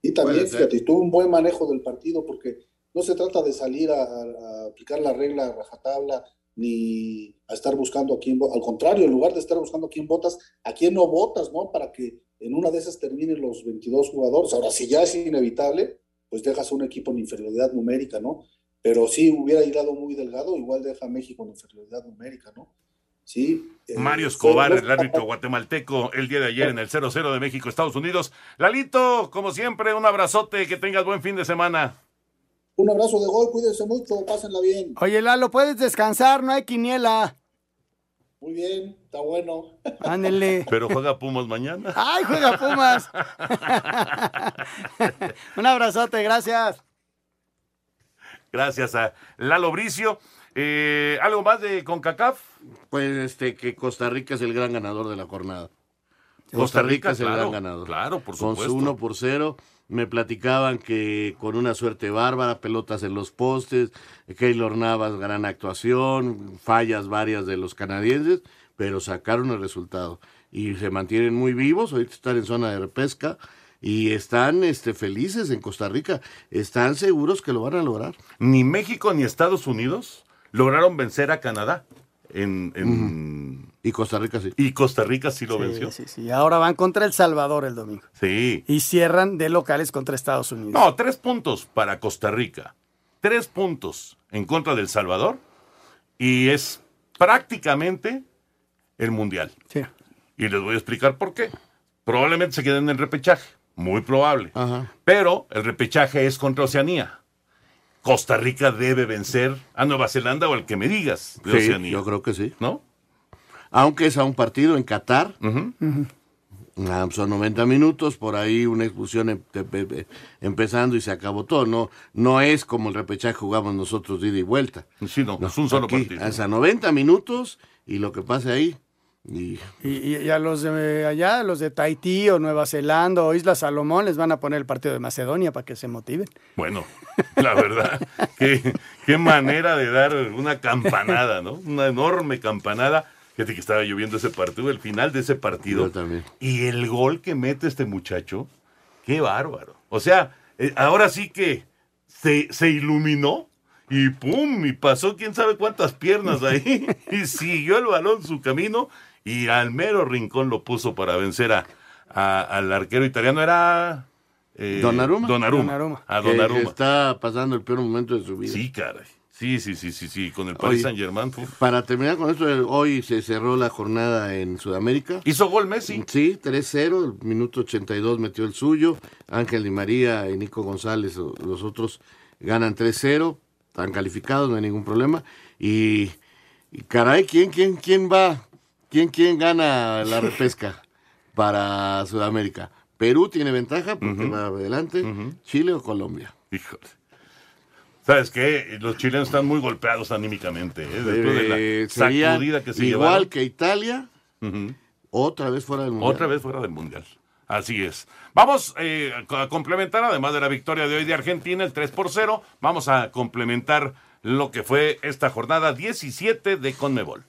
Y también, fíjate, tuvo un buen manejo del partido porque no se trata de salir a, aplicar la regla a rajatabla ni a estar buscando a quién al contrario, en lugar de estar buscando a quién votas, a quién no votas, ¿no? Para que en una de esas terminen los 22 jugadores. Ahora, si ya es inevitable, pues dejas un equipo en inferioridad numérica, ¿no? Pero si hubiera llegado muy delgado, igual deja a México en inferioridad numérica, ¿no? Sí. Eh, Mario Escobar, el árbitro guatemalteco, el día de ayer en el 0-0 de México, Estados Unidos. Lalito, como siempre, un abrazote, que tengas buen fin de semana. Un abrazo de gol, cuídense mucho, pásenla bien. Oye, Lalo, puedes descansar, no hay quiniela. Muy bien, está bueno. Ándele. Pero juega Pumas mañana. ¡Ay, juega Pumas! un abrazote, gracias. Gracias a Lalo Bricio. Eh, ¿Algo más de CONCACAF? Pues este, que Costa Rica es el gran ganador de la jornada. Costa Rica, es el gran ganador. Claro, por supuesto. Con su 1 por 0. Me platicaban que con una suerte bárbara, pelotas en los postes, Keylor Navas, gran actuación, fallas varias de los canadienses, pero sacaron el resultado. Y se mantienen muy vivos, ahorita están en zona de repesca y están este, felices en Costa Rica. Están seguros que lo van a lograr. Ni México ni Estados Unidos lograron vencer a Canadá. En, Y Costa Rica sí. Y Costa Rica sí lo venció. Sí, sí. Ahora van contra El Salvador el domingo. Sí. Y cierran de locales contra Estados Unidos. No, tres puntos para Costa Rica. Tres puntos en contra del Salvador. Y es prácticamente el Mundial. Sí. Y les voy a explicar por qué. Probablemente se queden en el repechaje. Muy probable. Pero el repechaje es contra Oceanía. Costa Rica debe vencer a Nueva Zelanda o el que me digas de Sí, Oceanía. yo creo que sí. ¿No? Aunque es a un partido en Qatar. Ah, son 90 minutos, por ahí una expulsión em- em- em- empezando y se acabó todo. No, no es como el repechaje jugamos nosotros de ida y vuelta. Sí, no, es un solo aquí partido. Es a 90 minutos y lo que pase ahí. Y Y, y- y a los de allá, los de Tahití o Nueva Zelanda o Isla Salomón, les van a poner el partido de Macedonia para que se motiven. Bueno, la verdad, qué, qué manera de dar una campanada, ¿no? Una enorme campanada. Fíjate que estaba lloviendo ese partido, el final de ese partido. Yo también. Y el gol que mete este muchacho, qué bárbaro. O sea, eh, ahora sí que se, se iluminó y ¡pum! Y pasó quién sabe cuántas piernas ahí y siguió el balón su camino y al mero rincón lo puso para vencer a, a- al arquero italiano. Era... eh, Donnarumma. Donnarumma. A que- Donnarumma. que está pasando el peor momento de su vida. Sí, caray. Sí, sí, sí, sí, sí. Con el Paris Oye, Saint Germain. Para terminar con esto, hoy se cerró la jornada en Sudamérica. ¿Hizo gol Messi? Sí, 3-0, el minuto 82 metió el suyo. Ángel Di María y Nico González, los otros, ganan 3-0, están calificados, no hay ningún problema. Y, y caray, ¿quién, quién, quién va? ¿Quién, quién gana la repesca para Sudamérica? Perú tiene ventaja porque va adelante, Chile o Colombia. Híjole. ¿Sabes qué? Los chilenos están muy golpeados anímicamente. ¿eh? Después de Eh, la sería sacudida que se igual llevaron. que Italia, otra vez fuera del mundial. Otra vez fuera del Mundial. Así es. Vamos eh, a complementar, además de la victoria de hoy de Argentina, el 3 por 0, vamos a complementar lo que fue esta jornada 17 de Conmebol.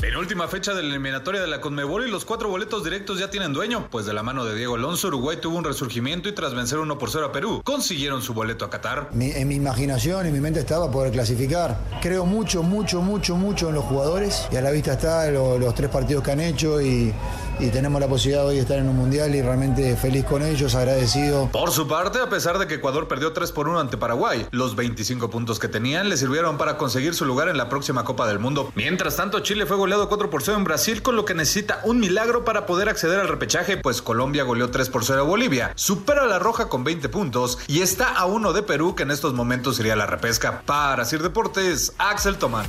Penúltima fecha de la eliminatoria de la Conmebol y los cuatro boletos directos ya tienen dueño, pues de la mano de Diego Alonso, Uruguay tuvo un resurgimiento y tras vencer 1 por 0 a Perú, consiguieron su boleto a Qatar. En mi imaginación, en mi mente estaba poder clasificar. Creo mucho, mucho, mucho, mucho en los jugadores y a la vista está lo- los tres partidos que han hecho y, y tenemos la posibilidad hoy de estar en un mundial y realmente feliz con ellos, agradecido. Por su parte, a pesar de que Ecuador perdió 3 por 1 ante Paraguay, los 25 puntos que tenían le sirvieron para conseguir su lugar en la próxima Copa del Mundo. Mientras tanto, Chile fue goleado 4 por 0 en Brasil, con lo que necesita un milagro para poder acceder al repechaje, pues Colombia goleó 3 por 0 a Bolivia, supera a la Roja con 20 puntos y está a uno de Perú, que en estos momentos sería la repesca. Para Sir Deportes, Axel Tomán.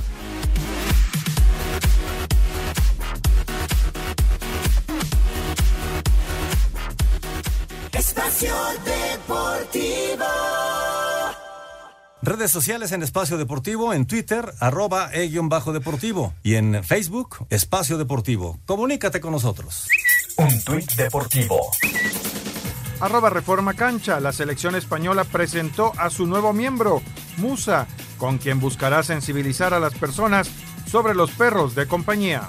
Espacio Deportivo. Redes sociales en Espacio Deportivo, en Twitter, arroba e-deportivo y en Facebook, Espacio Deportivo. Comunícate con nosotros. Un tuit deportivo. Arroba Reforma Cancha, la selección española presentó a su nuevo miembro, Musa, con quien buscará sensibilizar a las personas sobre los perros de compañía.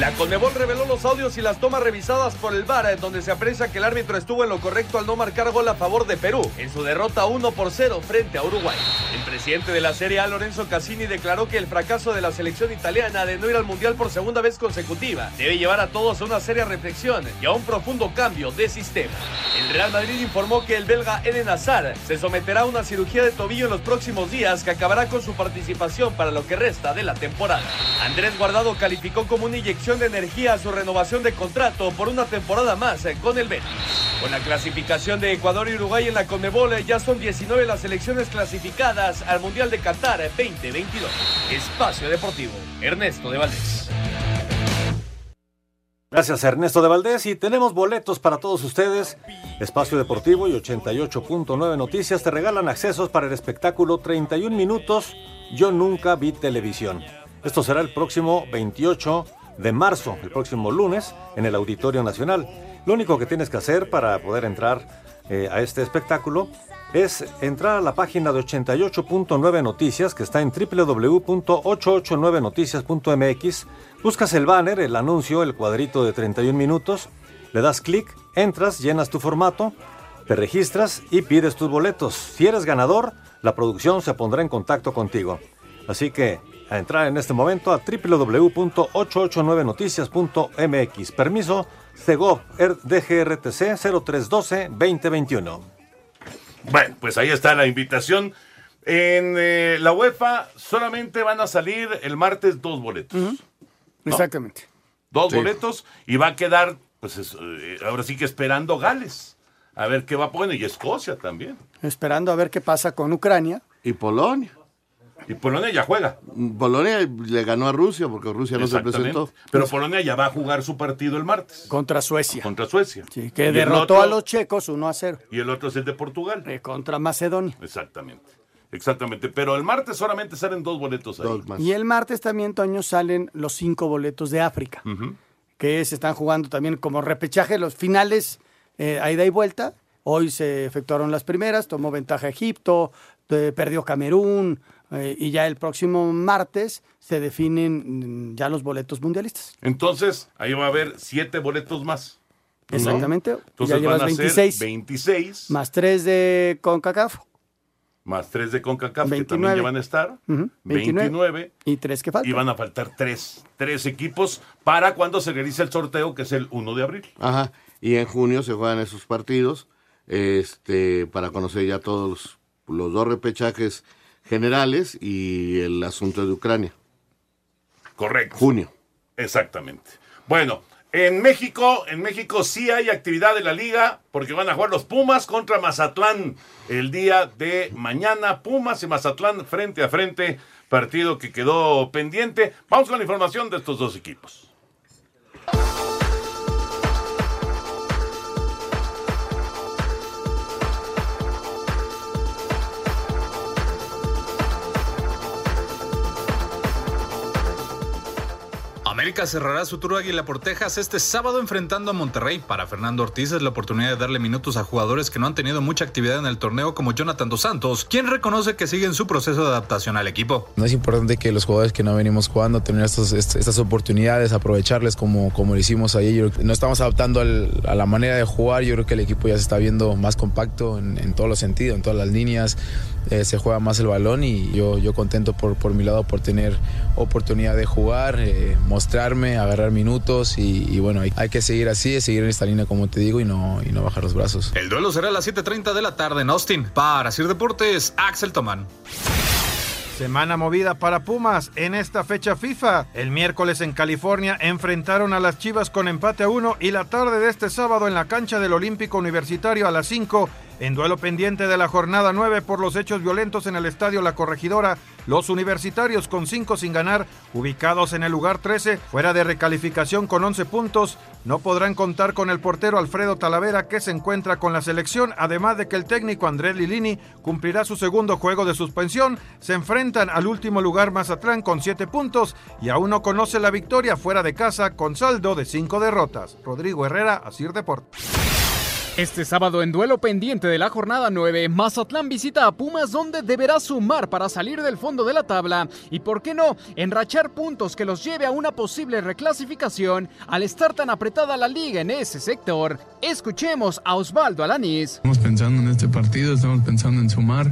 La Conmebol reveló los audios y las tomas revisadas por el VAR, en donde se aprecia que el árbitro estuvo en lo correcto al no marcar gol a favor de Perú en su derrota 1 por 0 frente a Uruguay. El presidente de la Serie A, Lorenzo Cassini, declaró que el fracaso de la selección italiana de no ir al Mundial por segunda vez consecutiva debe llevar a todos a una seria reflexión y a un profundo cambio de sistema. El Real Madrid informó que el belga Eden Hazard se someterá a una cirugía de tobillo en los próximos días que acabará con su participación para lo que resta de la temporada. Andrés Guardado calificó como una inyección de energía a su renovación de contrato por una temporada más eh, con el Betis. Con la clasificación de Ecuador y Uruguay en la Conmebol, eh, ya son 19 las selecciones clasificadas al Mundial de Qatar 2022. Espacio Deportivo, Ernesto de Valdés. Gracias Ernesto de Valdés y tenemos boletos para todos ustedes. Espacio Deportivo y 88.9 Noticias te regalan accesos para el espectáculo 31 minutos. Yo nunca vi televisión. Esto será el próximo 28 de marzo, el próximo lunes, en el Auditorio Nacional. Lo único que tienes que hacer para poder entrar eh, a este espectáculo es entrar a la página de 88.9 Noticias, que está en www.889noticias.mx. Buscas el banner, el anuncio, el cuadrito de 31 minutos, le das clic, entras, llenas tu formato, te registras y pides tus boletos. Si eres ganador, la producción se pondrá en contacto contigo. Así que a entrar en este momento a www.889noticias.mx. Permiso Segov DGRTC 0312-2021. Bueno, pues ahí está la invitación. En eh, la UEFA solamente van a salir el martes dos boletos. ¿no? Exactamente. Dos Sí. boletos y va a quedar, pues es, eh, ahora sí que esperando Gales. A ver qué va a poner. Y Escocia también. Esperando a ver qué pasa con Ucrania. Y Polonia. Y Polonia ya juega. Polonia le ganó a Rusia porque Rusia no se presentó. Pero Polonia ya va a jugar su partido el martes. Contra Suecia. Contra Suecia. Sí, que Y el derrotó otro- a los checos 1 a 0. Y el otro es el de Portugal. contra Macedonia. Exactamente. Exactamente. Pero el martes solamente salen dos boletos ahí. Y el martes también, Toño, salen los cinco boletos de África, que se están jugando también como repechaje, los finales eh, a ida y vuelta. Hoy se efectuaron las primeras, tomó ventaja Egipto, eh, perdió Camerún, eh, y ya el próximo martes se definen mm, ya los boletos mundialistas. Entonces, ahí va a haber siete boletos más. ¿no? Exactamente. Entonces ya llevas van a 26. ser 26 Más tres de CONCACAF. más tres de CONCACAF que 29. también ya van a estar. Ujú, 29. Y tres que faltan. Y van a faltar tres, tres equipos para cuando se realice el sorteo, que es el 1 de abril. Ajá. Y en junio se juegan esos partidos este, para conocer ya todos los, los dos repechajes generales y el asunto de Ucrania. Correcto. Junio. Exactamente. Bueno, en México, en México sí hay actividad de la liga porque van a jugar los Pumas contra Mazatlán el día de mañana. Pumas y Mazatlán frente a frente, partido que quedó pendiente. Vamos con la información de estos dos equipos. Cerrará su tour Águila por Texas este sábado enfrentando a Monterrey. Para Fernando Ortiz es la oportunidad de darle minutos a jugadores que no han tenido mucha actividad en el torneo como Jonathan Dos Santos, quien reconoce que siguen su proceso de adaptación al equipo. No es importante que los jugadores que no venimos jugando tener estos- est- estas oportunidades, aprovecharles como, como lo hicimos ayer. No estamos adaptando a la manera de jugar. Yo creo que el equipo ya se está viendo más compacto en, en todos los sentidos, en todas las líneas. Eh, se juega más el balón y yo, yo contento por, por mi lado por tener oportunidad de jugar, eh, mostrarme, agarrar minutos y, y bueno, hay, hay que seguir así, seguir en esta línea como te digo y no, y no bajar los brazos. El duelo será a las 7.30 de la tarde en Austin. Para Sir Deportes, Axel Tomán. Semana movida para Pumas en esta fecha FIFA. El miércoles en California enfrentaron a las Chivas con empate a uno y la tarde de este sábado en la cancha del Olímpico Universitario a las 5 en duelo pendiente de la jornada 9 por los hechos violentos en el estadio La Corregidora, los universitarios con 5 sin ganar, ubicados en el lugar 13, fuera de recalificación con 11 puntos, no podrán contar con el portero Alfredo Talavera que se encuentra con la selección, además de que el técnico Andrés Lilini cumplirá su segundo juego de suspensión, se enfrentan al último lugar Mazatlán con 7 puntos y aún no conoce la victoria fuera de casa con saldo de 5 derrotas. Rodrigo Herrera, Asir Deportes. Este sábado en duelo pendiente de la jornada 9, Mazatlán visita a Pumas donde deberá sumar para salir del fondo de la tabla y, por qué no, enrachar puntos que los lleve a una posible reclasificación al estar tan apretada la liga en ese sector. Escuchemos a Osvaldo Alanís. Estamos pensando en este partido, estamos pensando en sumar.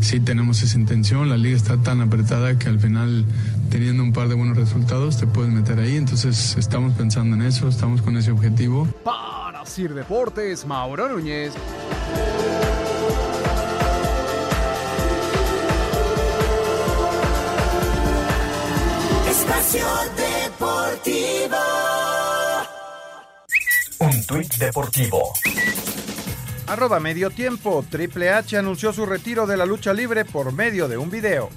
Sí tenemos esa intención, la liga está tan apretada que al final, teniendo un par de buenos resultados, te puedes meter ahí. Entonces estamos pensando en eso, estamos con ese objetivo. Para Sir Deportes, Mauro Núñez. Espacio Deportivo. Un tuit deportivo. Arroba medio tiempo. Triple H anunció su retiro de la lucha libre por medio de un video.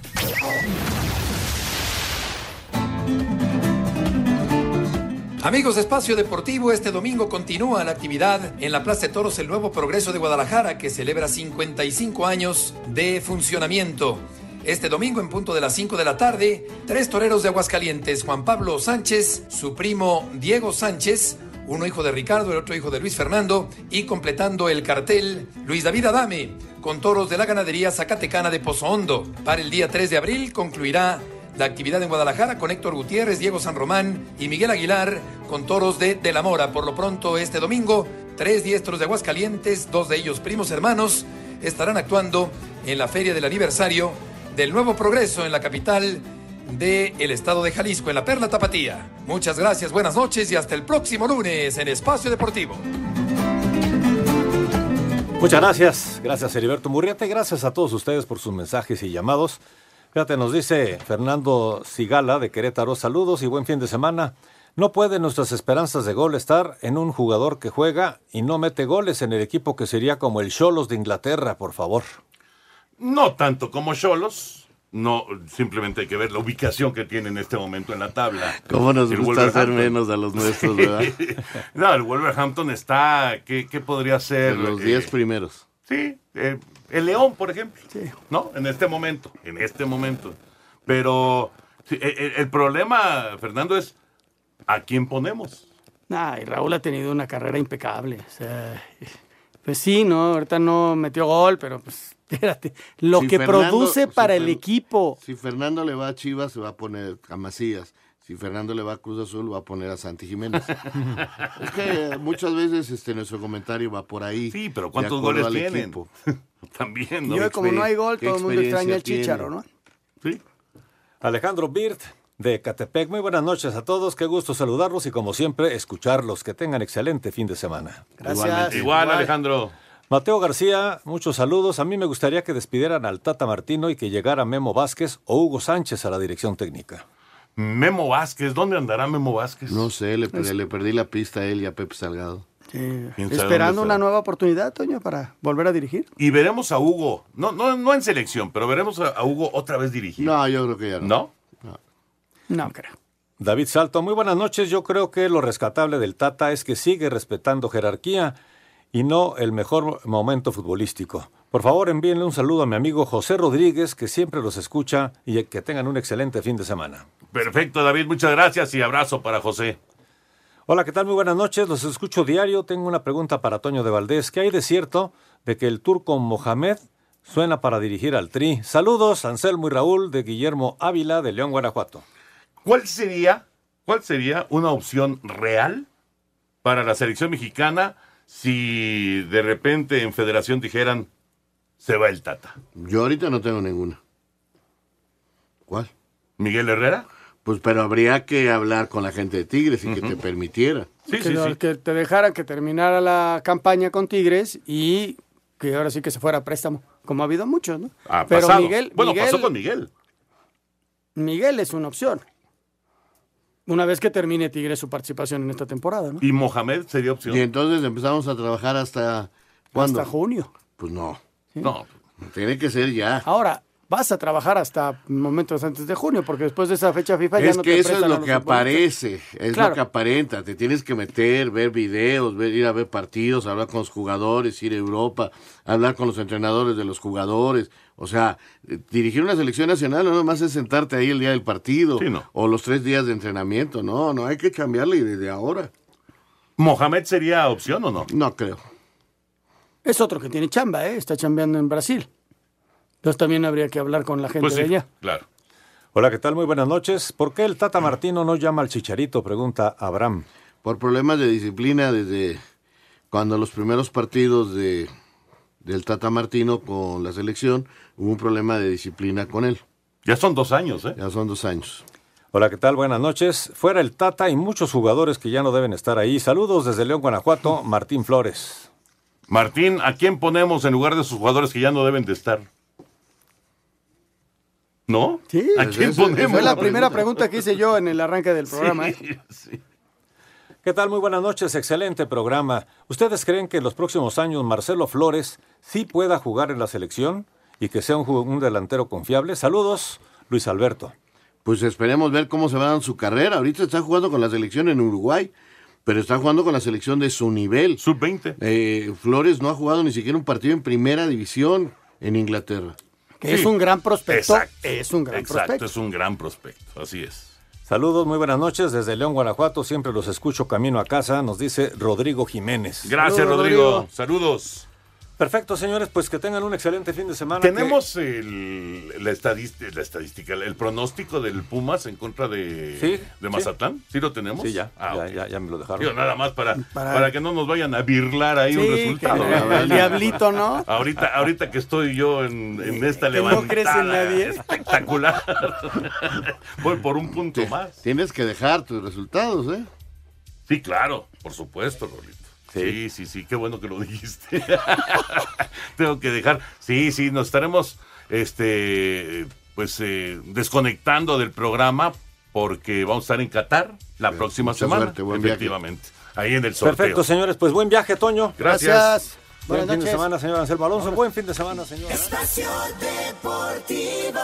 Amigos de Espacio Deportivo, este domingo continúa la actividad en la Plaza de Toros El Nuevo Progreso de Guadalajara, que celebra 55 años de funcionamiento. Este domingo, en punto de las 5 de la tarde, tres toreros de Aguascalientes, Juan Pablo Sánchez, su primo Diego Sánchez, uno hijo de Ricardo, el otro hijo de Luis Fernando, y completando el cartel, Luis David Adame, con toros de la ganadería Zacatecana de Pozo Hondo. Para el día 3 de abril concluirá la actividad en Guadalajara con Héctor Gutiérrez, Diego San Román y Miguel Aguilar con toros de De la Mora. Por lo pronto, este domingo, tres diestros de Aguascalientes, dos de ellos primos hermanos, estarán actuando en la feria del aniversario del Nuevo Progreso en la capital del estado de Jalisco, en la Perla Tapatía. Muchas gracias, buenas noches y hasta el próximo lunes en Espacio Deportivo. Muchas gracias, gracias Heriberto Murrieta y gracias a todos ustedes por sus mensajes y llamados. Fíjate, nos dice Fernando Sigala de Querétaro, saludos y buen fin de semana. No pueden nuestras esperanzas de gol estar en un jugador que juega y no mete goles en el equipo que sería como el Cholos de Inglaterra, por favor. No tanto como Cholos. No, simplemente hay que ver la ubicación que tiene en este momento en la tabla. ¿Cómo nos El gusta hacer menos a los nuestros, verdad? no, el Wolverhampton está, ¿qué, qué podría ser? En los Eh, 10 primeros. Sí, eh, el León, por ejemplo. ¿No? En este momento, en este momento. Pero sí, eh, eh, el, problema, Fernando, es ¿a quién ponemos? Nah, y Raúl ha tenido una carrera impecable. O sea, pues sí, ¿no? Ahorita no metió gol, pero pues espérate. Lo Si que Fernando- produce si para el Fer- equipo. Si Fernando le va a Chivas, se va a poner a Macías. Si Fernando le va a Cruz Azul, va a poner a Santi Jiménez. es que eh, muchas veces este, nuestro comentario va por ahí. Sí, pero ¿cuántos goles tienen? equipo. También, Y ¿no? hoy, como no hay gol, ¿Qué todo el mundo extraña experiencia Chicharo, ¿no? Sí. Alejandro Birt de Catepec, muy buenas noches a todos, qué gusto saludarlos y como siempre escucharlos, que tengan excelente fin de semana. Igualmente. Igual, Alejandro. Mateo García, muchos saludos. A mí me gustaría que despidieran al Tata Martino y que llegara Memo Vázquez o Hugo Sánchez a la dirección técnica. Memo Vázquez, ¿dónde andará Memo Vázquez? No sé, le, Es- le perdí la pista a él y a Pepe Salgado. Sí. ¿Quién sabe Esperando una nueva oportunidad, Toño, para volver a dirigir. Y veremos a Hugo, no, no, no en selección, pero veremos a, a Hugo otra vez dirigir. No, yo creo que ya no. ¿No? No creo. David Salto, muy buenas noches. Yo creo que lo rescatable del Tata es que sigue respetando jerarquía y no el mejor momento futbolístico. Por favor, envíenle un saludo a mi amigo José Rodríguez, que siempre los escucha y que tengan un excelente fin de semana. Perfecto, David, muchas gracias y abrazo para José. Hola, ¿qué tal? Muy buenas noches. Los escucho diario. Tengo una pregunta para Toño de Valdés. ¿Qué hay de cierto de que el turco Mohamed suena para dirigir al Tri? Saludos, Anselmo y Raúl de Guillermo Ávila de León, Guanajuato. ¿Cuál sería, cuál sería una opción real para la selección mexicana si de repente en Federación dijeran se va el Tata? Yo ahorita no tengo ninguna. ¿Cuál? ¿Miguel Herrera? Pues pero habría que hablar con la gente de Tigres y que te permitiera. Sí, que, lo- que te dejaran que terminara la campaña con Tigres y que ahora sí que se fuera a préstamo, como ha habido muchos, ¿no? Ha Pero pasado. Miguel, bueno, Miguel, pasó con Miguel. Miguel es una opción. Una vez que termine Tigres su participación en esta temporada, ¿no? Y Mohamed sería opción. Y entonces empezamos a trabajar hasta ¿cuándo? Hasta junio. Pues no. No. Tiene que ser ya. Ahora, vas a trabajar hasta momentos antes de junio, porque después de esa fecha FIFA ya Es no que te eso es lo que aparece, es Claro. lo que aparenta. Te tienes que meter, ver videos, ver, ir a ver partidos, hablar con los jugadores, ir a Europa, hablar con los entrenadores de los jugadores. O sea, dirigir una selección nacional no nomás es sentarte ahí el día del partido Sí, no. o los tres días de entrenamiento. No, no, hay que cambiarle desde ahora. ¿Mohamed sería opción o no? No creo. Es otro que tiene chamba, ¿eh? Está chambeando en Brasil. Entonces también habría que hablar con la gente Pues sí, de allá. Claro. Hola, ¿qué tal? Muy buenas noches. ¿Por qué el Tata Martino no llama al Chicharito? Pregunta Abraham. Por problemas de disciplina desde cuando los primeros partidos de, del Tata Martino con la selección, hubo un problema de disciplina con él. Ya son dos años, ¿eh? Ya son dos años. Hola, ¿qué tal? Buenas noches. Fuera el Tata y muchos jugadores que ya no deben estar ahí. Saludos desde León, Guanajuato, Martín Flores. Martín, ¿a quién ponemos en lugar de esos jugadores que ya no deben de estar? ¿No? Sí, ¿A quién ponemos? Fue la primera pregunta que hice yo en el arranque del programa. ¿eh? ¿Qué tal? Muy buenas noches, excelente programa. ¿Ustedes creen que en los próximos años Marcelo Flores sí pueda jugar en la selección y que sea un delantero confiable? Saludos, Luis Alberto. Pues esperemos ver cómo se va dando su carrera. Ahorita está jugando con la selección en Uruguay, pero está jugando con la selección de su nivel. Sub-20. Flores no ha jugado ni siquiera un partido en primera división en Inglaterra. Que es un gran prospecto. Exacto. Es un gran Exacto, prospecto. es un gran prospecto. Así es. Saludos, muy buenas noches desde León, Guanajuato. Siempre los escucho camino a casa, nos dice Rodrigo Jiménez. Gracias, Saludos, Rodrigo. Saludos. Perfecto, señores, pues que tengan un excelente fin de semana. Tenemos el, la, estadística, la estadística, el pronóstico del Pumas en contra de, Sí, de. Mazatlán. ¿Sí lo tenemos? Sí, ya, Ah, ya, ya, ya me lo dejaron. Digo, nada más para, Para- para... que no nos vayan a birlar ahí un resultado. el diablito, ¿no? Ahorita, ahorita que estoy yo en, en esta Que no levantada crees en nadie. espectacular, voy por un punto más. Tienes que dejar tus resultados, ¿eh? Sí, claro, por supuesto, Rolito. Sí, sí, sí, qué bueno que lo dijiste. Tengo que dejar. Sí, sí, nos estaremos este pues eh, desconectando del programa porque vamos a estar en Qatar la próxima semana. suerte, buen viaje. efectivamente. Ahí en el sorteo. Perfecto, señores. Pues buen viaje, Toño. Gracias. Buen Buenas fin de semana, señor Anselmo Alonso. Buen fin de semana, señor. Espacio Deportivo.